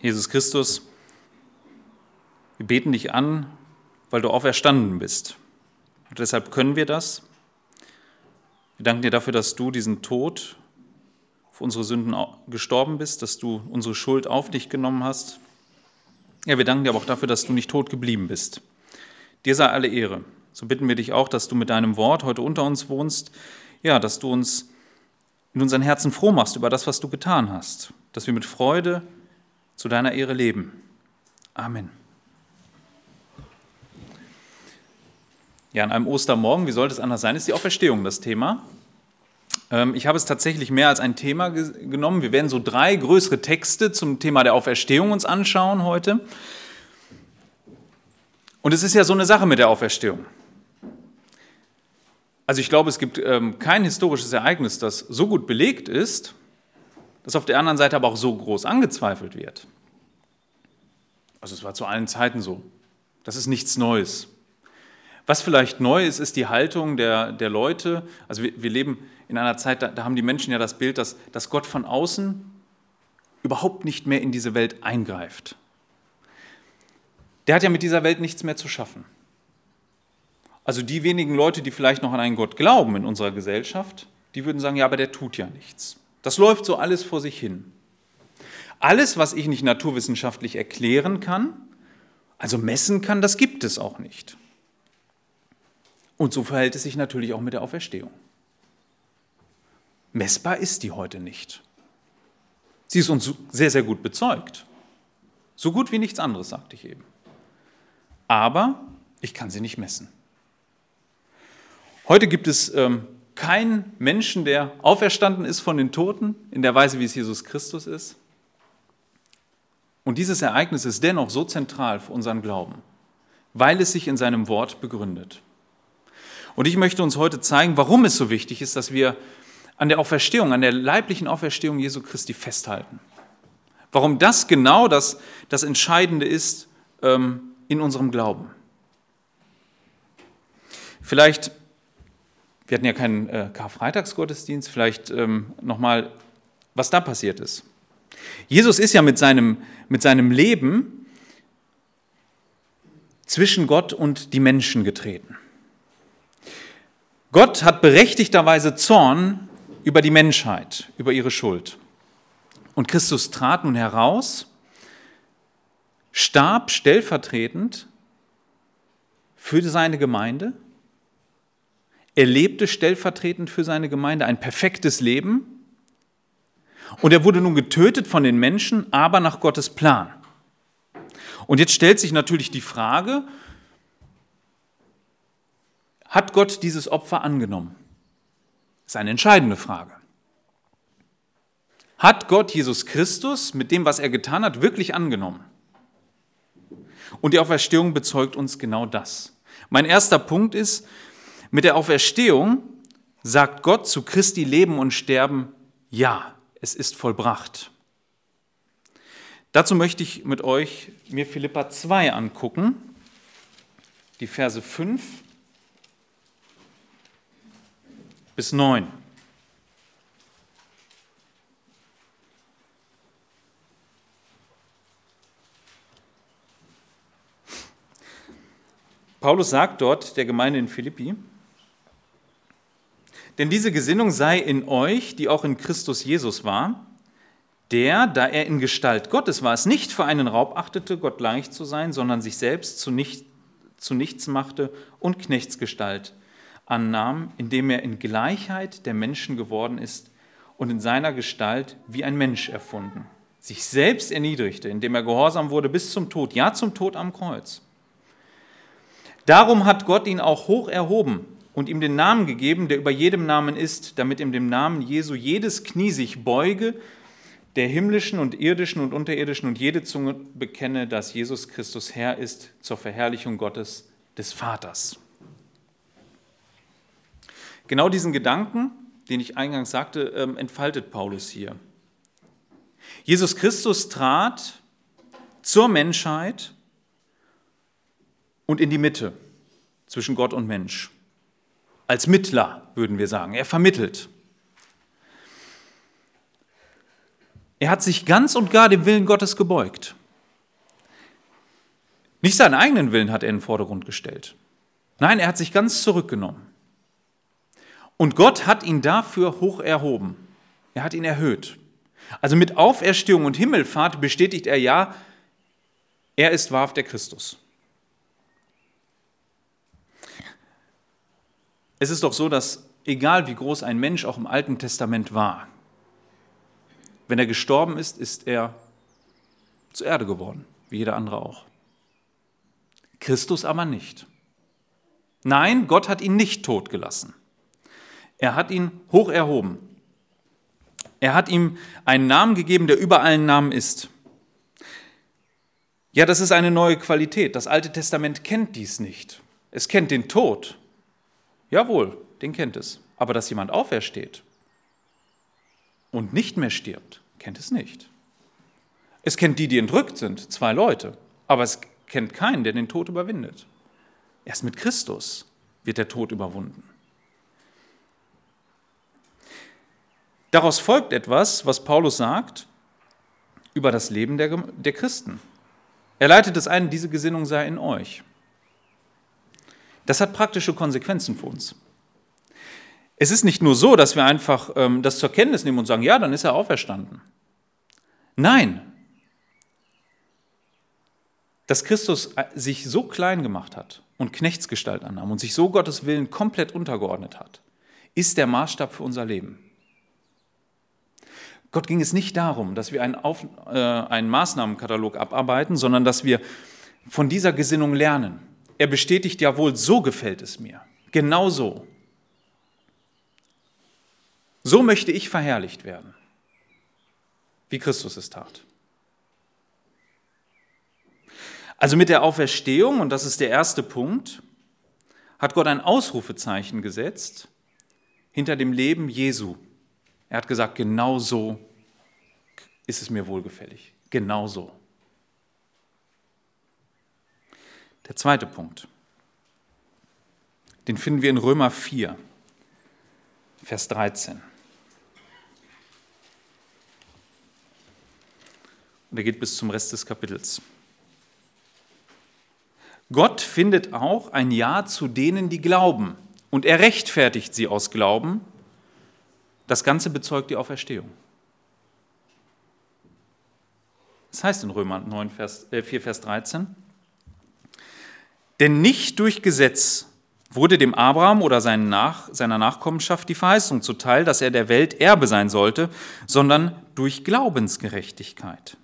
Jesus Christus, wir beten dich an, weil du auferstanden bist. Und deshalb können wir das. Wir danken dir dafür, dass du diesen Tod auf unsere Sünden gestorben bist, dass du unsere Schuld auf dich genommen hast. Ja, wir danken dir aber auch dafür, dass du nicht tot geblieben bist. Dir sei alle Ehre. So bitten wir dich auch, dass du mit deinem Wort heute unter uns wohnst, ja, dass du uns in unseren Herzen froh machst über das, was du getan hast, dass wir mit Freude zu deiner Ehre leben. Amen. Ja, an einem Ostermorgen, wie sollte es anders sein, ist die Auferstehung das Thema. Ähm, ich habe es tatsächlich mehr als ein Thema genommen. Wir werden so drei größere Texte zum Thema der Auferstehung uns anschauen heute. Und es ist ja so eine Sache mit der Auferstehung. Also ich glaube, es gibt ähm, kein historisches Ereignis, das so gut belegt ist, das auf der anderen Seite aber auch so groß angezweifelt wird. Also es war zu allen Zeiten so. Das ist nichts Neues. Was vielleicht neu ist, ist die Haltung der, der Leute. Also wir, wir leben in einer Zeit, da, da, haben die Menschen ja das Bild, dass, dass Gott von außen überhaupt nicht mehr in diese Welt eingreift. Der hat ja mit dieser Welt nichts mehr zu schaffen. Also die wenigen Leute, die vielleicht noch an einen Gott glauben in unserer Gesellschaft, die würden sagen, ja, aber der tut ja nichts. Das läuft so alles vor sich hin. Alles, was ich nicht naturwissenschaftlich erklären kann, also messen kann, das gibt es auch nicht. Und so verhält es sich natürlich auch mit der Auferstehung. Messbar ist die heute nicht. Sie ist uns sehr, sehr gut bezeugt. So gut wie nichts anderes, sagte ich eben. Aber ich kann sie nicht messen. Heute gibt es ähm, keinen Menschen, der auferstanden ist von den Toten, in der Weise, wie es Jesus Christus ist. Und dieses Ereignis ist dennoch so zentral für unseren Glauben, weil es sich in seinem Wort begründet. Und ich möchte uns heute zeigen, warum es so wichtig ist, dass wir an der Auferstehung, an der leiblichen Auferstehung Jesu Christi festhalten. Warum das genau das, das Entscheidende ist ähm, in unserem Glauben. Vielleicht wir hatten ja keinen äh, Karfreitagsgottesdienst, vielleicht ähm, nochmal, was da passiert ist. Jesus ist ja mit seinem, mit seinem Leben zwischen Gott und die Menschen getreten. Gott hat berechtigterweise Zorn über die Menschheit, über ihre Schuld. Und Christus trat nun heraus, starb stellvertretend für seine Gemeinde er lebte stellvertretend für seine Gemeinde ein perfektes Leben. Und er wurde nun getötet von den Menschen, aber nach Gottes Plan. Und jetzt stellt sich natürlich die Frage, hat Gott dieses Opfer angenommen? Das ist eine entscheidende Frage. Hat Gott Jesus Christus mit dem, was er getan hat, wirklich angenommen? Und die Auferstehung bezeugt uns genau das. Mein erster Punkt ist, mit der Auferstehung sagt Gott zu Christi Leben und Sterben, ja, es ist vollbracht. Dazu möchte ich mit euch mir Philippa 2 angucken, die Verse 5 bis 9. Paulus sagt dort der Gemeinde in Philippi, denn diese Gesinnung sei in euch, die auch in Christus Jesus war, der, da er in Gestalt Gottes war, es nicht für einen Raub achtete, Gott gleich zu sein, sondern sich selbst zu, nicht, zu nichts machte und Knechtsgestalt annahm, indem er in Gleichheit der Menschen geworden ist und in seiner Gestalt wie ein Mensch erfunden. Sich selbst erniedrigte, indem er gehorsam wurde bis zum Tod, ja zum Tod am Kreuz. Darum hat Gott ihn auch hoch erhoben und ihm den Namen gegeben, der über jedem Namen ist, damit in dem Namen Jesu jedes Knie sich beuge, der himmlischen und irdischen und unterirdischen und jede Zunge bekenne, dass Jesus Christus Herr ist zur Verherrlichung Gottes des Vaters. Genau diesen Gedanken, den ich eingangs sagte, ähm, entfaltet Paulus hier. Jesus Christus trat zur Menschheit und in die Mitte zwischen Gott und Mensch als Mittler, würden wir sagen. Er vermittelt. Er hat sich ganz und gar dem Willen Gottes gebeugt. Nicht seinen eigenen Willen hat er in den Vordergrund gestellt. Nein, er hat sich ganz zurückgenommen. Und Gott hat ihn dafür hoch erhoben. Er hat ihn erhöht. Also mit Auferstehung und Himmelfahrt bestätigt er ja, er ist wahrhaft der Christus. Es ist doch so, dass egal wie groß ein Mensch auch im Alten Testament war, wenn er gestorben ist, ist er zur Erde geworden, wie jeder andere auch. Christus aber nicht. Nein, Gott hat ihn nicht tot gelassen. Er hat ihn hoch erhoben. Er hat ihm einen Namen gegeben, der über allen Namen ist. Ja, das ist eine neue Qualität. Das Alte Testament kennt dies nicht. Es kennt den Tod. Jawohl, den kennt es. Aber dass jemand aufersteht und nicht mehr stirbt, kennt es nicht. Es kennt die, die entrückt sind, zwei Leute. Aber es kennt keinen, der den Tod überwindet. Erst mit Christus wird der Tod überwunden. Daraus folgt etwas, was Paulus sagt über das Leben der, der Christen. Er leitet es ein, diese Gesinnung sei in euch. Das hat praktische Konsequenzen für uns. Es ist nicht nur so, dass wir einfach ähm, das zur Kenntnis nehmen und sagen, ja, dann ist er auferstanden. Nein, dass Christus äh, sich so klein gemacht hat und Knechtsgestalt annahm und sich so Gottes Willen komplett untergeordnet hat, ist der Maßstab für unser Leben. Gott ging es nicht darum, dass wir einen, Auf, äh, einen Maßnahmenkatalog abarbeiten, sondern dass wir von dieser Gesinnung lernen. Er bestätigt ja wohl, so gefällt es mir. Genau so. So möchte ich verherrlicht werden, wie Christus es tat. Also mit der Auferstehung, und das ist der erste Punkt, hat Gott ein Ausrufezeichen gesetzt hinter dem Leben Jesu. Er hat gesagt, genau so ist es mir wohlgefällig. Genau so. Der zweite Punkt, den finden wir in Römer 4, Vers 13. Und er geht bis zum Rest des Kapitels. Gott findet auch ein Ja zu denen, die glauben. Und er rechtfertigt sie aus Glauben. Das Ganze bezeugt die Auferstehung. Das heißt in Römer 9, Vers, äh 4, Vers 13, denn nicht durch Gesetz wurde dem Abraham oder Nach, seiner Nachkommenschaft die Verheißung zuteil, dass er der Welt Erbe sein sollte, sondern durch Glaubensgerechtigkeit.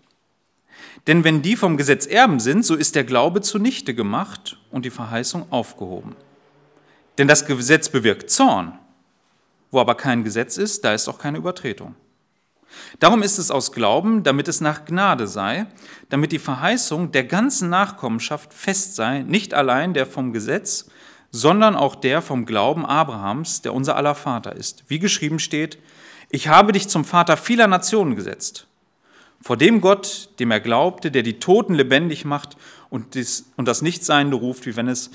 Denn wenn die vom Gesetz Erben sind, so ist der Glaube zunichte gemacht und die Verheißung aufgehoben. Denn das Gesetz bewirkt Zorn. Wo aber kein Gesetz ist, da ist auch keine Übertretung. Darum ist es aus Glauben, damit es nach Gnade sei, damit die Verheißung der ganzen Nachkommenschaft fest sei, nicht allein der vom Gesetz, sondern auch der vom Glauben Abrahams, der unser aller Vater ist. Wie geschrieben steht, ich habe dich zum Vater vieler Nationen gesetzt vor dem Gott, dem er glaubte, der die Toten lebendig macht und, das Nichtseinende ruft, wie wenn es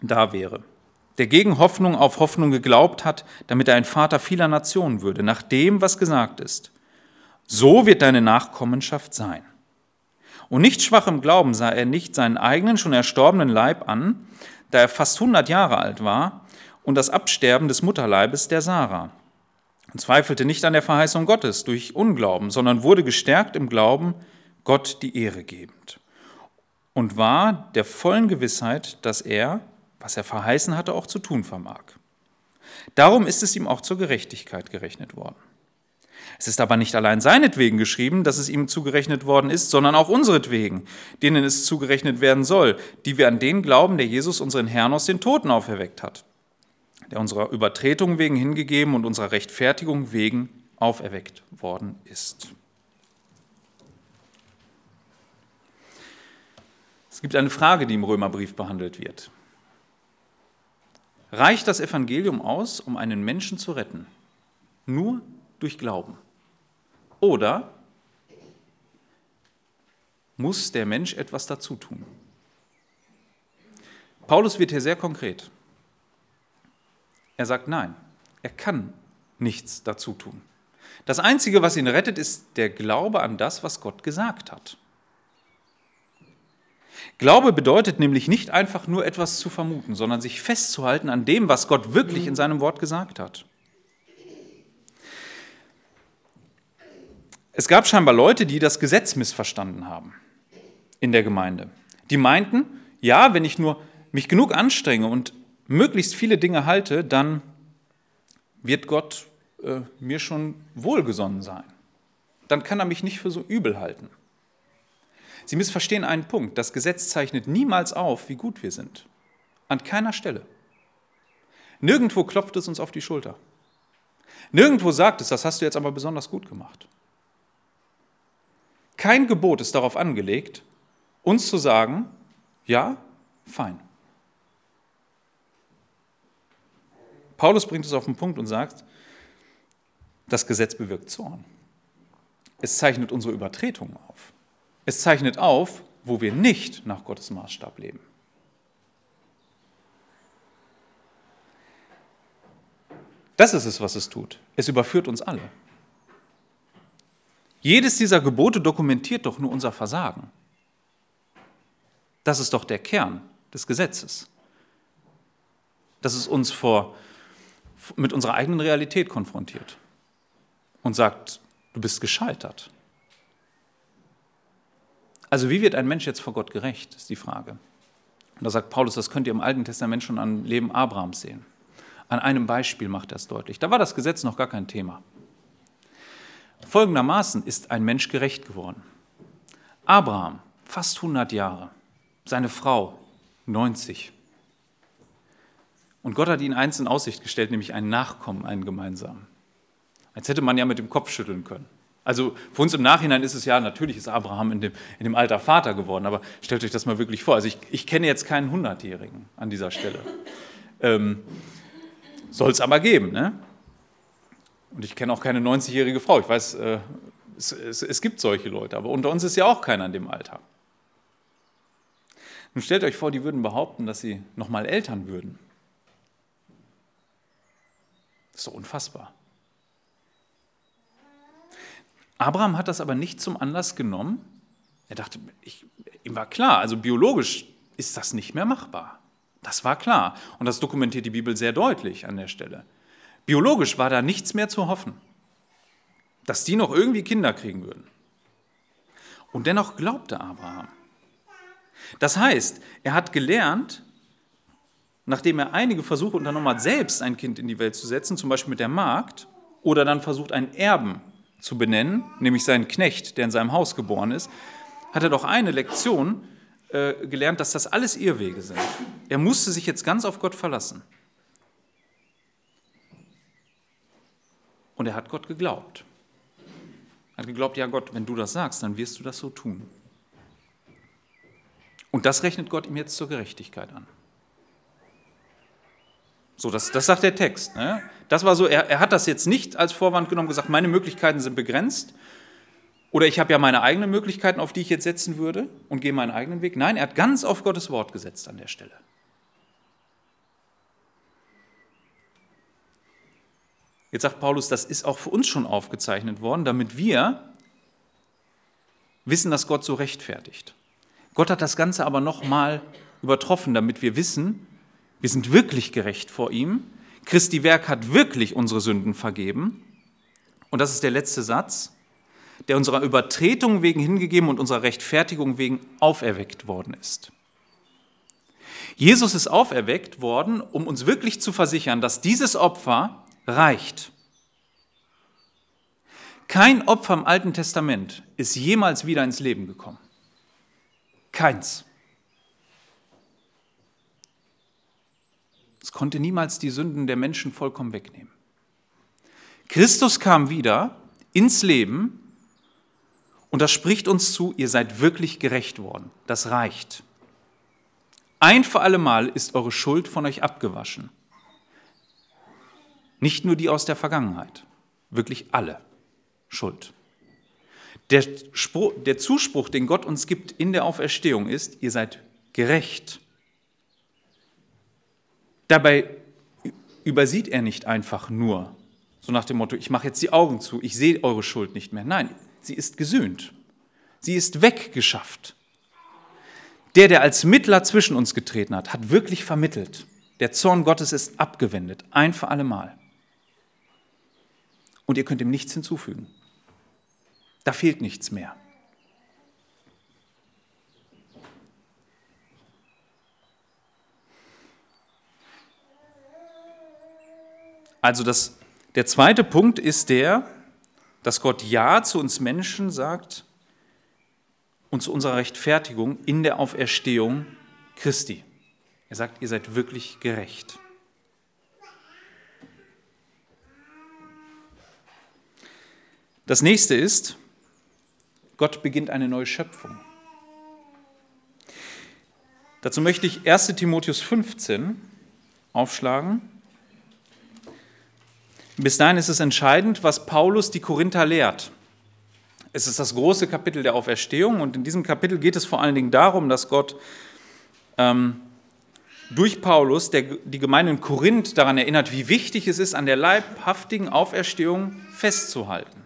da wäre. Der gegen Hoffnung auf Hoffnung geglaubt hat, damit er ein Vater vieler Nationen würde, nach dem, was gesagt ist. So wird deine Nachkommenschaft sein. Und nicht schwach im Glauben sah er nicht seinen eigenen, schon erstorbenen Leib an, da er fast 100 Jahre alt war, und das Absterben des Mutterleibes der Sarah und zweifelte nicht an der Verheißung Gottes durch Unglauben, sondern wurde gestärkt im Glauben, Gott die Ehre gebend. Und war der vollen Gewissheit, dass er, was er verheißen hatte, auch zu tun vermag. Darum ist es ihm auch zur Gerechtigkeit gerechnet worden. Es ist aber nicht allein seinetwegen geschrieben, dass es ihm zugerechnet worden ist, sondern auch unseretwegen, denen es zugerechnet werden soll, die wir an den glauben, der Jesus unseren Herrn aus den Toten auferweckt hat der unserer Übertretung wegen hingegeben und unserer Rechtfertigung wegen auferweckt worden ist. Es gibt eine Frage, die im Römerbrief behandelt wird. Reicht das Evangelium aus, um einen Menschen zu retten? Nur durch Glauben? Oder muss der Mensch etwas dazu tun? Paulus wird hier sehr konkret. Er sagt nein, er kann nichts dazu tun. Das Einzige, was ihn rettet, ist der Glaube an das, was Gott gesagt hat. Glaube bedeutet nämlich nicht einfach nur etwas zu vermuten, sondern sich festzuhalten an dem, was Gott wirklich in seinem Wort gesagt hat. Es gab scheinbar Leute, die das Gesetz missverstanden haben in der Gemeinde. Die meinten, ja, wenn ich nur mich genug anstrenge und möglichst viele Dinge halte, dann wird Gott äh, mir schon wohlgesonnen sein. Dann kann er mich nicht für so übel halten. Sie missverstehen einen Punkt. Das Gesetz zeichnet niemals auf, wie gut wir sind. An keiner Stelle. Nirgendwo klopft es uns auf die Schulter. Nirgendwo sagt es, das hast du jetzt aber besonders gut gemacht. Kein Gebot ist darauf angelegt, uns zu sagen, ja, fein. Paulus bringt es auf den Punkt und sagt, das Gesetz bewirkt Zorn. Es zeichnet unsere Übertretungen auf. Es zeichnet auf, wo wir nicht nach Gottes Maßstab leben. Das ist es, was es tut. Es überführt uns alle. Jedes dieser Gebote dokumentiert doch nur unser Versagen. Das ist doch der Kern des Gesetzes. Dass es uns vor, mit unserer eigenen Realität konfrontiert und sagt, du bist gescheitert. Also wie wird ein Mensch jetzt vor Gott gerecht, ist die Frage. Und da sagt Paulus, das könnt ihr im Alten Testament schon am Leben Abrahams sehen. An einem Beispiel macht er es deutlich. Da war das Gesetz noch gar kein Thema. Folgendermaßen ist ein Mensch gerecht geworden. Abraham, fast 100 Jahre, seine Frau, 90. Und Gott hat ihnen eins in Aussicht gestellt, nämlich einen Nachkommen, einen gemeinsamen. Jetzt hätte man ja mit dem Kopf schütteln können. Also für uns im Nachhinein ist es ja, natürlich ist Abraham in dem, in dem Alter Vater geworden, aber stellt euch das mal wirklich vor. Also ich, ich kenne jetzt keinen Hundertjährigen an dieser Stelle. Ähm, Soll es aber geben, ne? Und ich kenne auch keine 90-jährige Frau. Ich weiß, äh, es, es, es gibt solche Leute, aber unter uns ist ja auch keiner in dem Alter. Nun stellt euch vor, die würden behaupten, dass sie nochmal Eltern würden. Das ist so unfassbar. Abraham hat das aber nicht zum Anlass genommen. Er dachte, ich, ihm war klar, also biologisch ist das nicht mehr machbar. Das war klar. Und das dokumentiert die Bibel sehr deutlich an der Stelle. Biologisch war da nichts mehr zu hoffen, dass die noch irgendwie Kinder kriegen würden. Und dennoch glaubte Abraham. Das heißt, er hat gelernt, nachdem er einige Versuche unternommen hat, selbst ein Kind in die Welt zu setzen, zum Beispiel mit der Magd, oder dann versucht, einen Erben zu benennen, nämlich seinen Knecht, der in seinem Haus geboren ist, hat er doch eine Lektion äh, gelernt, dass das alles Irrwege sind. Er musste sich jetzt ganz auf Gott verlassen. Und er hat Gott geglaubt. Er hat geglaubt, ja Gott, wenn du das sagst, dann wirst du das so tun. Und das rechnet Gott ihm jetzt zur Gerechtigkeit an. So, das, das sagt der Text. Ne? Das war so, er, er hat das jetzt nicht als Vorwand genommen, gesagt, meine Möglichkeiten sind begrenzt. Oder ich habe ja meine eigenen Möglichkeiten, auf die ich jetzt setzen würde und gehe meinen eigenen Weg. Nein, er hat ganz auf Gottes Wort gesetzt an der Stelle. Jetzt sagt Paulus, das ist auch für uns schon aufgezeichnet worden, damit wir wissen, dass Gott so rechtfertigt. Gott hat das Ganze aber nochmal übertroffen, damit wir wissen, wir sind wirklich gerecht vor ihm. Christi Werk hat wirklich unsere Sünden vergeben. Und das ist der letzte Satz, der unserer Übertretung wegen hingegeben und unserer Rechtfertigung wegen auferweckt worden ist. Jesus ist auferweckt worden, um uns wirklich zu versichern, dass dieses Opfer reicht. Kein Opfer im Alten Testament ist jemals wieder ins Leben gekommen. Keins. Es konnte niemals die Sünden der Menschen vollkommen wegnehmen. Christus kam wieder ins Leben und das spricht uns zu, ihr seid wirklich gerecht worden. Das reicht. Ein für alle Mal ist eure Schuld von euch abgewaschen. Nicht nur die aus der Vergangenheit, wirklich alle Schuld. Der, Spruch, der Zuspruch, den Gott uns gibt in der Auferstehung ist, ihr seid gerecht. Dabei übersieht er nicht einfach nur So nach dem Motto, ich mache jetzt die Augen zu, ich sehe eure Schuld nicht mehr. Nein, sie ist gesühnt. Sie ist weggeschafft. Der, der als Mittler zwischen uns getreten hat, hat wirklich vermittelt. Der Zorn Gottes ist abgewendet, ein für alle Mal. Und ihr könnt ihm nichts hinzufügen. Da fehlt nichts mehr. Also das, der zweite Punkt ist der, dass Gott Ja zu uns Menschen sagt und zu unserer Rechtfertigung in der Auferstehung Christi. Er sagt, ihr seid wirklich gerecht. Das nächste ist, Gott beginnt eine neue Schöpfung. Dazu möchte ich 1 Timotheus 15 aufschlagen. Bis dahin ist es entscheidend, was Paulus die Korinther lehrt. Es ist das große Kapitel der Auferstehung und in diesem Kapitel geht es vor allen Dingen darum, dass Gott ähm, durch Paulus der, die Gemeinde in Korinth daran erinnert, wie wichtig es ist, an der leibhaftigen Auferstehung festzuhalten.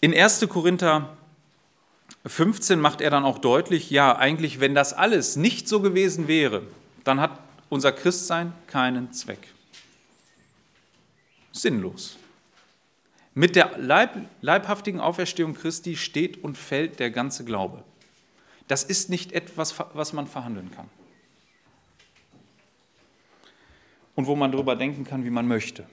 In 1. Korinther 15 macht er dann auch deutlich, ja, eigentlich, wenn das alles nicht so gewesen wäre, dann hat unser Christsein keinen Zweck. Sinnlos. Mit der Leib, leibhaftigen Auferstehung Christi steht und fällt der ganze Glaube. Das ist nicht etwas, was man verhandeln kann. Und wo man darüber denken kann, wie man möchte.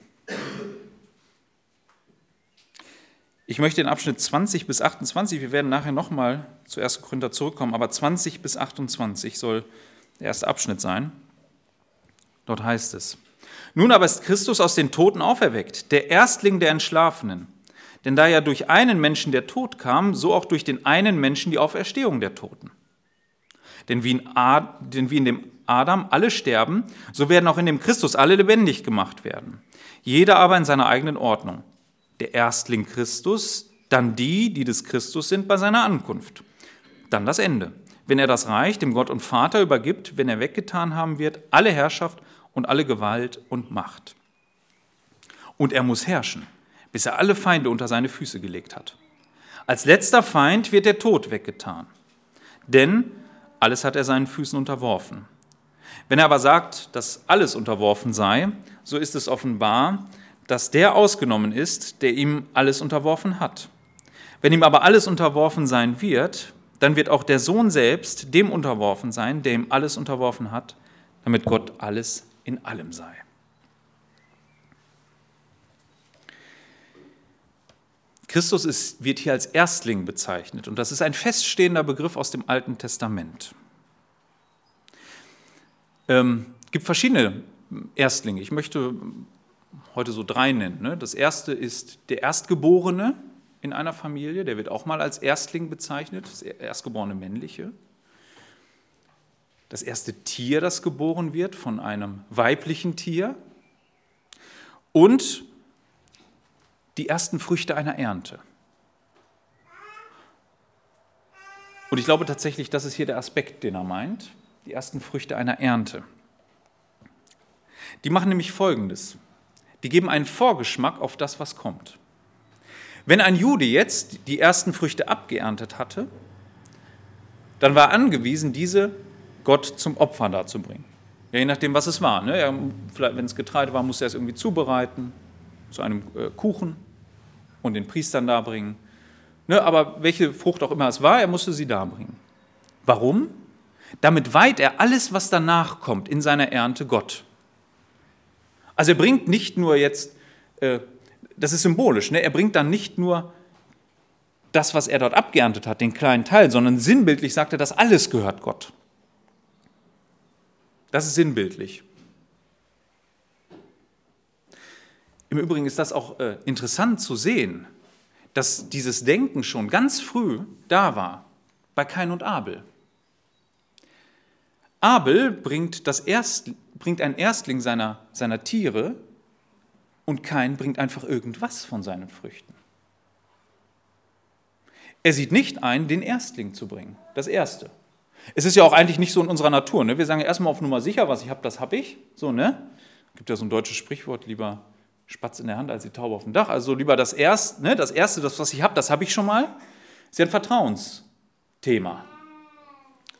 Ich möchte in Abschnitt 20 bis 28, wir werden nachher nochmal zu 1. Korinther zurückkommen, aber 20 bis 28 soll der erste Abschnitt sein. Dort heißt es, nun aber ist Christus aus den Toten auferweckt, der Erstling der Entschlafenen. Denn da ja durch einen Menschen der Tod kam, so auch durch den einen Menschen die Auferstehung der Toten. Denn wie in, Ad, denn wie in dem Adam alle sterben, so werden auch in dem Christus alle lebendig gemacht werden. Jeder aber in seiner eigenen Ordnung. Der Erstling Christus, dann die, die des Christus sind bei seiner Ankunft. Dann das Ende. Wenn er das Reich dem Gott und Vater übergibt, wenn er weggetan haben wird, alle Herrschaft und alle Gewalt und Macht. Und er muss herrschen, bis er alle Feinde unter seine Füße gelegt hat. Als letzter Feind wird der Tod weggetan, denn alles hat er seinen Füßen unterworfen. Wenn er aber sagt, dass alles unterworfen sei, so ist es offenbar, dass der ausgenommen ist, der ihm alles unterworfen hat. Wenn ihm aber alles unterworfen sein wird, dann wird auch der Sohn selbst dem unterworfen sein, der ihm alles unterworfen hat, damit Gott alles in allem sei. Christus ist, wird hier als Erstling bezeichnet und das ist ein feststehender Begriff aus dem Alten Testament. Es ähm, gibt verschiedene Erstlinge. Ich möchte heute so drei nennen. Ne? Das erste ist der Erstgeborene in einer Familie, der wird auch mal als Erstling bezeichnet, das erstgeborene männliche das erste Tier, das geboren wird von einem weiblichen Tier und die ersten Früchte einer Ernte. Und ich glaube tatsächlich, das ist hier der Aspekt, den er meint, die ersten Früchte einer Ernte. Die machen nämlich Folgendes. Die geben einen Vorgeschmack auf das, was kommt. Wenn ein Jude jetzt die ersten Früchte abgeerntet hatte, dann war angewiesen, diese Gott zum Opfer darzubringen. Ja, je nachdem, was es war. Ne? wenn es Getreide war, musste er es irgendwie zubereiten, zu einem äh, Kuchen und den Priestern darbringen. Ne? Aber welche Frucht auch immer es war, er musste sie darbringen. Warum? Damit weiht er alles, was danach kommt, in seiner Ernte Gott. Also er bringt nicht nur jetzt, äh, das ist symbolisch, ne? er bringt dann nicht nur das, was er dort abgeerntet hat, den kleinen Teil, sondern sinnbildlich sagt er, das alles gehört Gott. Das ist sinnbildlich. Im Übrigen ist das auch äh, interessant zu sehen, dass dieses Denken schon ganz früh da war, bei Kain und Abel. Abel bringt, das Erst, bringt ein Erstling seiner, seiner Tiere und Kain bringt einfach irgendwas von seinen Früchten. Er sieht nicht ein, den Erstling zu bringen, das Erste Es ist ja auch eigentlich nicht so in unserer Natur. Ne? Wir sagen erstmal auf Nummer sicher, was ich habe, das habe ich. So, ne? Gibt ja so ein deutsches Sprichwort, lieber Spatz in der Hand als die Taube auf dem Dach. Also lieber das Erste, ne? das Erste, das, was ich habe, das habe ich schon mal. Ist ja ein Vertrauensthema,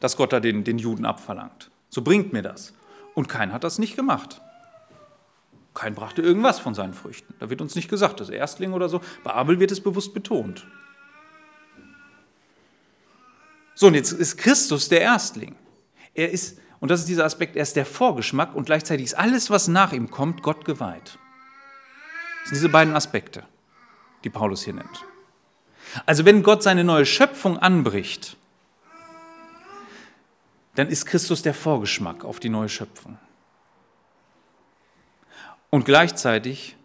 das Gott da den, den Juden abverlangt. So bringt mir das. Und kein hat das nicht gemacht. Kein brachte irgendwas von seinen Früchten. Da wird uns nicht gesagt, das Erstling oder so. Bei Abel wird es bewusst betont. So, und jetzt ist Christus der Erstling. Er ist, und das ist dieser Aspekt, er ist der Vorgeschmack und gleichzeitig ist alles, was nach ihm kommt, Gott geweiht. Das sind diese beiden Aspekte, die Paulus hier nennt. Also wenn Gott seine neue Schöpfung anbricht, dann ist Christus der Vorgeschmack auf die neue Schöpfung. Und gleichzeitig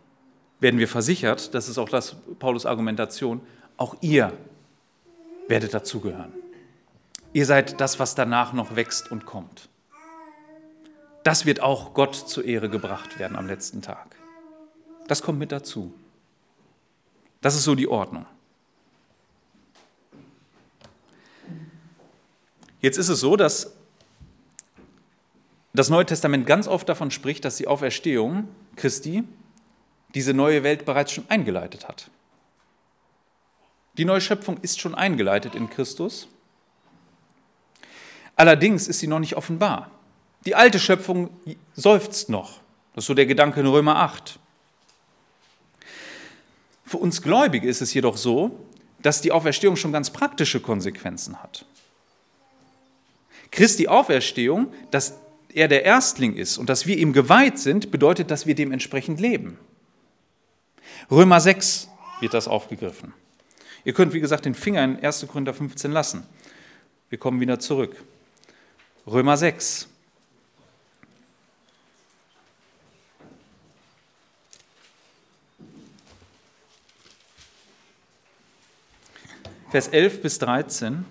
werden wir versichert, das ist auch das Paulus Argumentation, auch ihr werdet dazugehören. Ihr seid das, was danach noch wächst und kommt. Das wird auch Gott zur Ehre gebracht werden am letzten Tag. Das kommt mit dazu. Das ist so die Ordnung. Jetzt ist es so, dass das Neue Testament ganz oft davon spricht, dass die Auferstehung Christi diese neue Welt bereits schon eingeleitet hat. Die neue Schöpfung ist schon eingeleitet in Christus. Allerdings ist sie noch nicht offenbar. Die alte Schöpfung seufzt noch. Das ist so der Gedanke in Römer 8. Für uns Gläubige ist es jedoch so, dass die Auferstehung schon ganz praktische Konsequenzen hat. Christi Auferstehung, dass er der Erstling ist und dass wir ihm geweiht sind, bedeutet, dass wir dementsprechend leben. Römer 6 wird das aufgegriffen. Ihr könnt, wie gesagt, den Finger in 1. Korinther 15 lassen. Wir kommen wieder zurück. Römer 6. Vers 11 bis 13.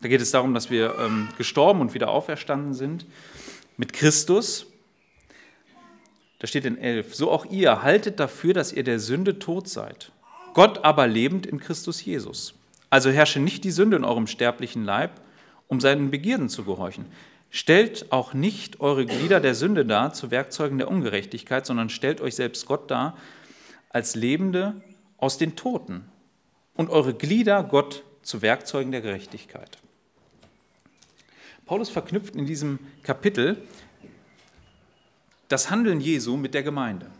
Da geht es darum, dass wir ähm, gestorben und wieder auferstanden sind mit Christus. Da steht in 11, so auch ihr haltet dafür, dass ihr der Sünde tot seid, Gott aber lebend in Christus Jesus. Also herrsche nicht die Sünde in eurem sterblichen Leib, um seinen Begierden zu gehorchen. Stellt auch nicht eure Glieder der Sünde dar zu Werkzeugen der Ungerechtigkeit, sondern stellt euch selbst Gott dar als Lebende aus den Toten und eure Glieder Gott zu Werkzeugen der Gerechtigkeit. Paulus verknüpft in diesem Kapitel das Handeln Jesu mit der Gemeinde.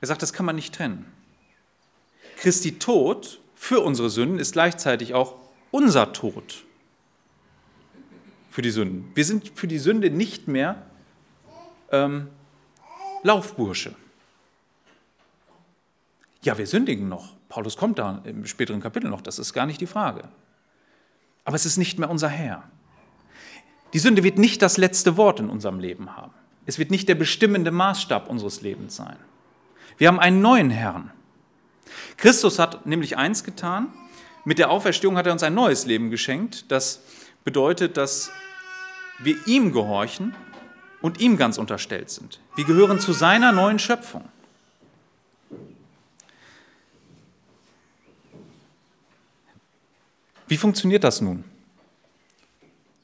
Er sagt, das kann man nicht trennen. Christi Tod für unsere Sünden ist gleichzeitig auch unser Tod für die Sünden. Wir sind für die Sünde nicht mehr ähm, Laufbursche. Ja, wir sündigen noch. Paulus kommt da im späteren Kapitel noch, das ist gar nicht die Frage. Aber es ist nicht mehr unser Herr. Die Sünde wird nicht das letzte Wort in unserem Leben haben. Es wird nicht der bestimmende Maßstab unseres Lebens sein. Wir haben einen neuen Herrn. Christus hat nämlich eins getan. Mit der Auferstehung hat er uns ein neues Leben geschenkt. Das bedeutet, dass wir ihm gehorchen und ihm ganz unterstellt sind. Wir gehören zu seiner neuen Schöpfung. Wie funktioniert das nun?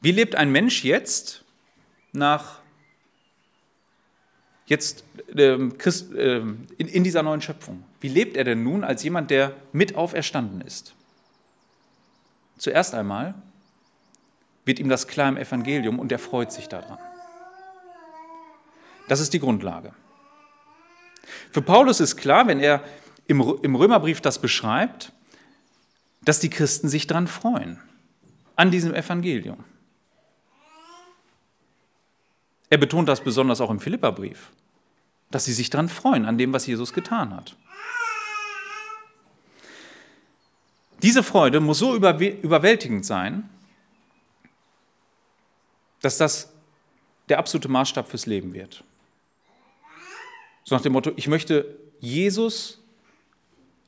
Wie lebt ein Mensch jetzt nach jetzt ähm, Christ, ähm, in, in dieser neuen Schöpfung? Wie lebt er denn nun als jemand, der mit auferstanden ist? Zuerst einmal wird ihm das klar im Evangelium und er freut sich daran. Das ist die Grundlage. Für Paulus ist klar, wenn er im, im Römerbrief das beschreibt, dass die Christen sich daran freuen, an diesem Evangelium. Er betont das besonders auch im Philipperbrief, dass sie sich daran freuen, an dem, was Jesus getan hat. Diese Freude muss so überwältigend sein, dass das der absolute Maßstab fürs Leben wird. So nach dem Motto, ich möchte Jesus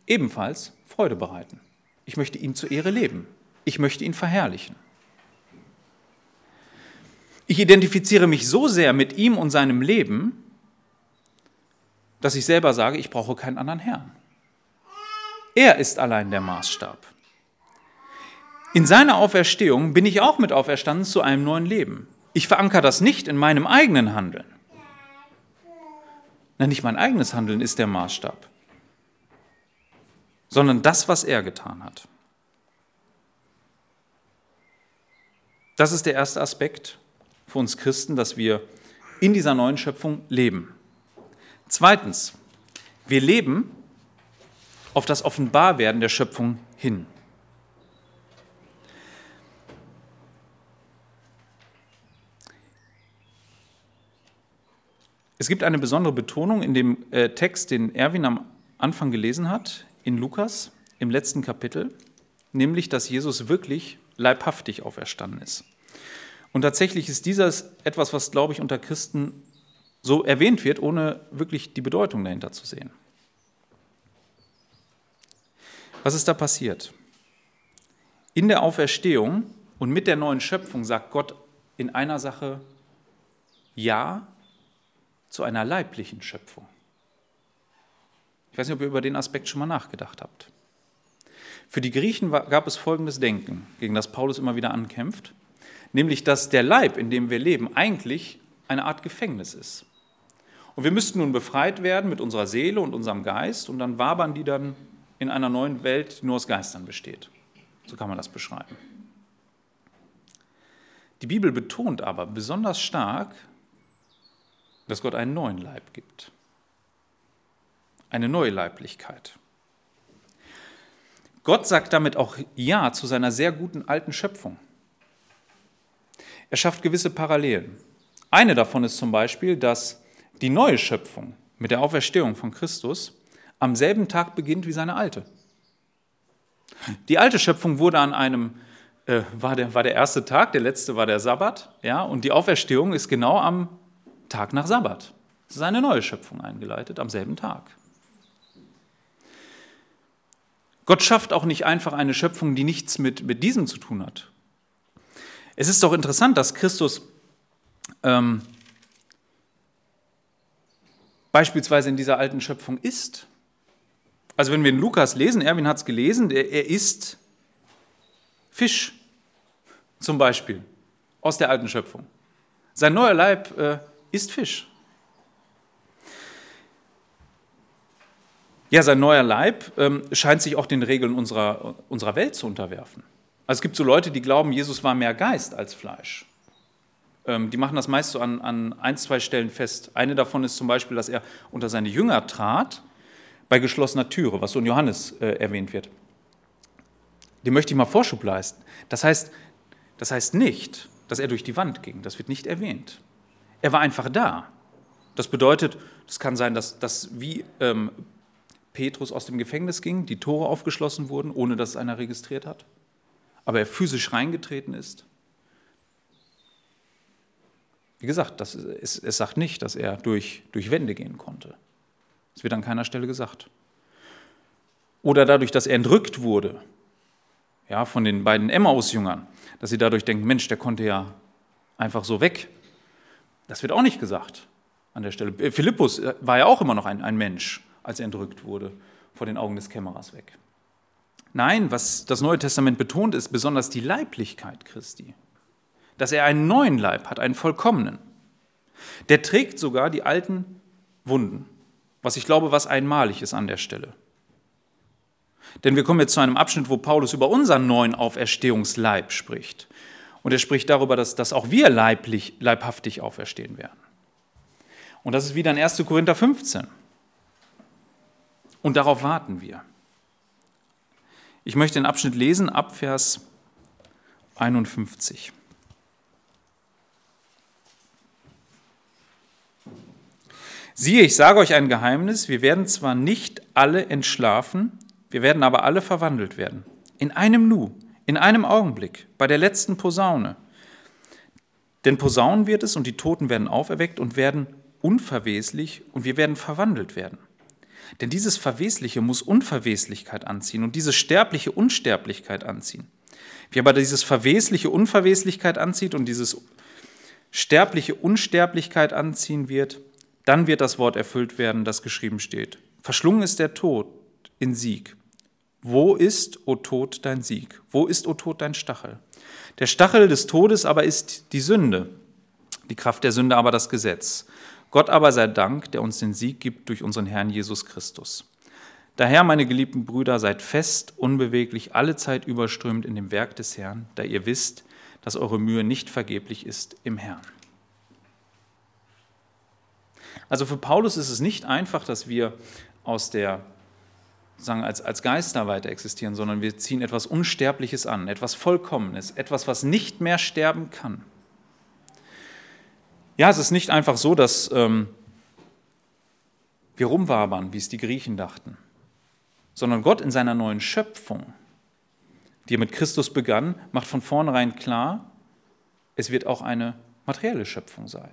ebenfalls Freude bereiten. Ich möchte ihm zur Ehre leben. Ich möchte ihn verherrlichen. Ich identifiziere mich so sehr mit ihm und seinem Leben, dass ich selber sage, ich brauche keinen anderen Herrn. Er ist allein der Maßstab. In seiner Auferstehung bin ich auch mit auferstanden zu einem neuen Leben. Ich verankere das nicht in meinem eigenen Handeln. Nein, nicht mein eigenes Handeln ist der Maßstab, sondern das, was er getan hat. Das ist der erste Aspekt für uns Christen, dass wir in dieser neuen Schöpfung leben. Zweitens, wir leben auf das Offenbarwerden der Schöpfung hin. Es gibt eine besondere Betonung in dem äh, Text, den Erwin am Anfang gelesen hat, in Lukas, im letzten Kapitel, nämlich, dass Jesus wirklich leibhaftig auferstanden ist. Und tatsächlich ist dieses etwas, was, glaube ich, unter Christen so erwähnt wird, ohne wirklich die Bedeutung dahinter zu sehen. Was ist da passiert? In der Auferstehung und mit der neuen Schöpfung sagt Gott in einer Sache Ja zu einer leiblichen Schöpfung. Ich weiß nicht, ob ihr über den Aspekt schon mal nachgedacht habt. Für die Griechen gab es folgendes Denken, gegen das Paulus immer wieder ankämpft nämlich dass der Leib, in dem wir leben, eigentlich eine Art Gefängnis ist. Und wir müssten nun befreit werden mit unserer Seele und unserem Geist und dann wabern die dann in einer neuen Welt, die nur aus Geistern besteht. So kann man das beschreiben. Die Bibel betont aber besonders stark, dass Gott einen neuen Leib gibt. Eine neue Leiblichkeit. Gott sagt damit auch Ja zu seiner sehr guten alten Schöpfung. Er schafft gewisse Parallelen. Eine davon ist zum Beispiel, dass die neue Schöpfung mit der Auferstehung von Christus am selben Tag beginnt wie seine alte. Die alte Schöpfung wurde an einem, äh, war, der, war der erste Tag, der letzte war der Sabbat, ja, und die Auferstehung ist genau am Tag nach Sabbat. Es ist eine neue Schöpfung eingeleitet am selben Tag. Gott schafft auch nicht einfach eine Schöpfung, die nichts mit, mit diesem zu tun hat. Es ist doch interessant, dass Christus ähm, beispielsweise in dieser alten Schöpfung ist. Also wenn wir in Lukas lesen, Erwin hat es gelesen, er, er isst Fisch zum Beispiel aus der alten Schöpfung. Sein neuer Leib äh, isst Fisch. Ja, sein neuer Leib ähm, scheint sich auch den Regeln unserer, unserer Welt zu unterwerfen. Also es gibt so Leute, die glauben, Jesus war mehr Geist als Fleisch. Ähm, die machen das meist so an, an ein, zwei Stellen fest. Eine davon ist zum Beispiel, dass er unter seine Jünger trat bei geschlossener Türe, was so in Johannes äh, erwähnt wird. Dem möchte ich mal Vorschub leisten. Das heißt, das heißt nicht, dass er durch die Wand ging. Das wird nicht erwähnt. Er war einfach da. Das bedeutet, es kann sein, dass, dass wie ähm, Petrus aus dem Gefängnis ging, die Tore aufgeschlossen wurden, ohne dass es einer registriert hat aber er physisch reingetreten ist? Wie gesagt, das ist, es sagt nicht, dass er durch, durch Wände gehen konnte. Das wird an keiner Stelle gesagt. Oder dadurch, dass er entrückt wurde, ja, von den beiden Emmaus-Jüngern, dass sie dadurch denken, Mensch, der konnte ja einfach so weg. Das wird auch nicht gesagt an der Stelle. Philippus war ja auch immer noch ein, ein Mensch, als er entrückt wurde, vor den Augen des Kämmerers weg. Nein, was das Neue Testament betont, ist besonders die Leiblichkeit Christi. Dass er einen neuen Leib hat, einen vollkommenen. Der trägt sogar die alten Wunden, was ich glaube, was einmalig ist an der Stelle. Denn wir kommen jetzt zu einem Abschnitt, wo Paulus über unseren neuen Auferstehungsleib spricht. Und er spricht darüber, dass, dass auch wir leiblich, leibhaftig auferstehen werden. Und das ist wieder in 1. Korinther 15. Und darauf warten wir. Ich möchte den Abschnitt lesen ab Vers 51. Siehe, ich sage euch ein Geheimnis, wir werden zwar nicht alle entschlafen, wir werden aber alle verwandelt werden. In einem Nu, in einem Augenblick, bei der letzten Posaune. Denn Posaunen wird es und die Toten werden auferweckt und werden unverweslich und wir werden verwandelt werden. Denn dieses Verwesliche muss Unverweslichkeit anziehen und dieses Sterbliche Unsterblichkeit anziehen. Wie aber dieses Verwesliche Unverweslichkeit anzieht und dieses Sterbliche Unsterblichkeit anziehen wird, dann wird das Wort erfüllt werden, das geschrieben steht. Verschlungen ist der Tod in Sieg. Wo ist, o Tod, dein Sieg? Wo ist, o Tod, dein Stachel? Der Stachel des Todes aber ist die Sünde, die Kraft der Sünde aber das Gesetz. Gott aber sei Dank, der uns den Sieg gibt durch unseren Herrn Jesus Christus. Daher, meine geliebten Brüder, seid fest, unbeweglich, alle Zeit überströmt in dem Werk des Herrn, da ihr wisst, dass eure Mühe nicht vergeblich ist im Herrn. Also für Paulus ist es nicht einfach, dass wir aus der sagen, als, als Geister weiter existieren, sondern wir ziehen etwas Unsterbliches an, etwas Vollkommenes, etwas, was nicht mehr sterben kann. Ja, es ist nicht einfach so, dass ähm, wir rumwabern, wie es die Griechen dachten, sondern Gott in seiner neuen Schöpfung, die er mit Christus begann, macht von vornherein klar, es wird auch eine materielle Schöpfung sein.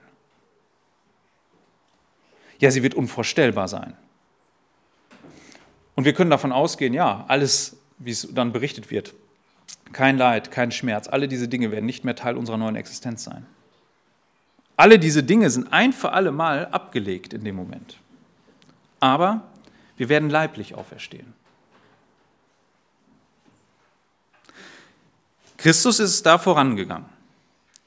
Ja, sie wird unvorstellbar sein. Und wir können davon ausgehen, ja, alles, wie es dann berichtet wird, kein Leid, kein Schmerz, alle diese Dinge werden nicht mehr Teil unserer neuen Existenz sein. Alle diese Dinge sind ein für alle Mal abgelegt in dem Moment. Aber wir werden leiblich auferstehen. Christus ist da vorangegangen.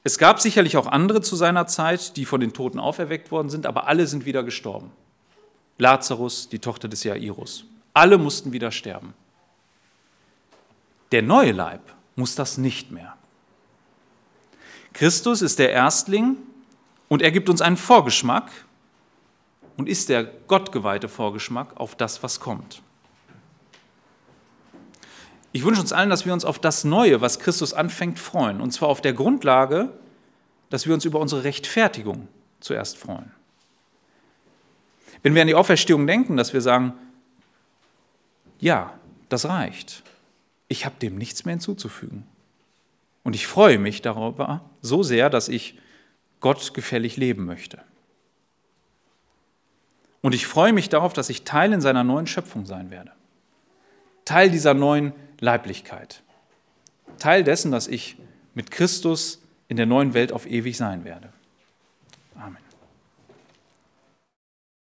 Es gab sicherlich auch andere zu seiner Zeit, die von den Toten auferweckt worden sind, aber alle sind wieder gestorben. Lazarus, die Tochter des Jairus. Alle mussten wieder sterben. Der neue Leib muss das nicht mehr. Christus ist der Erstling und er gibt uns einen Vorgeschmack und ist der gottgeweihte Vorgeschmack auf das, was kommt. Ich wünsche uns allen, dass wir uns auf das Neue, was Christus anfängt, freuen. Und zwar auf der Grundlage, dass wir uns über unsere Rechtfertigung zuerst freuen. Wenn wir an die Auferstehung denken, dass wir sagen, ja, das reicht. Ich habe dem nichts mehr hinzuzufügen. Und ich freue mich darüber so sehr, dass ich Gott gefällig leben möchte. Und ich freue mich darauf, dass ich Teil in seiner neuen Schöpfung sein werde. Teil dieser neuen Leiblichkeit. Teil dessen, dass ich mit Christus in der neuen Welt auf ewig sein werde.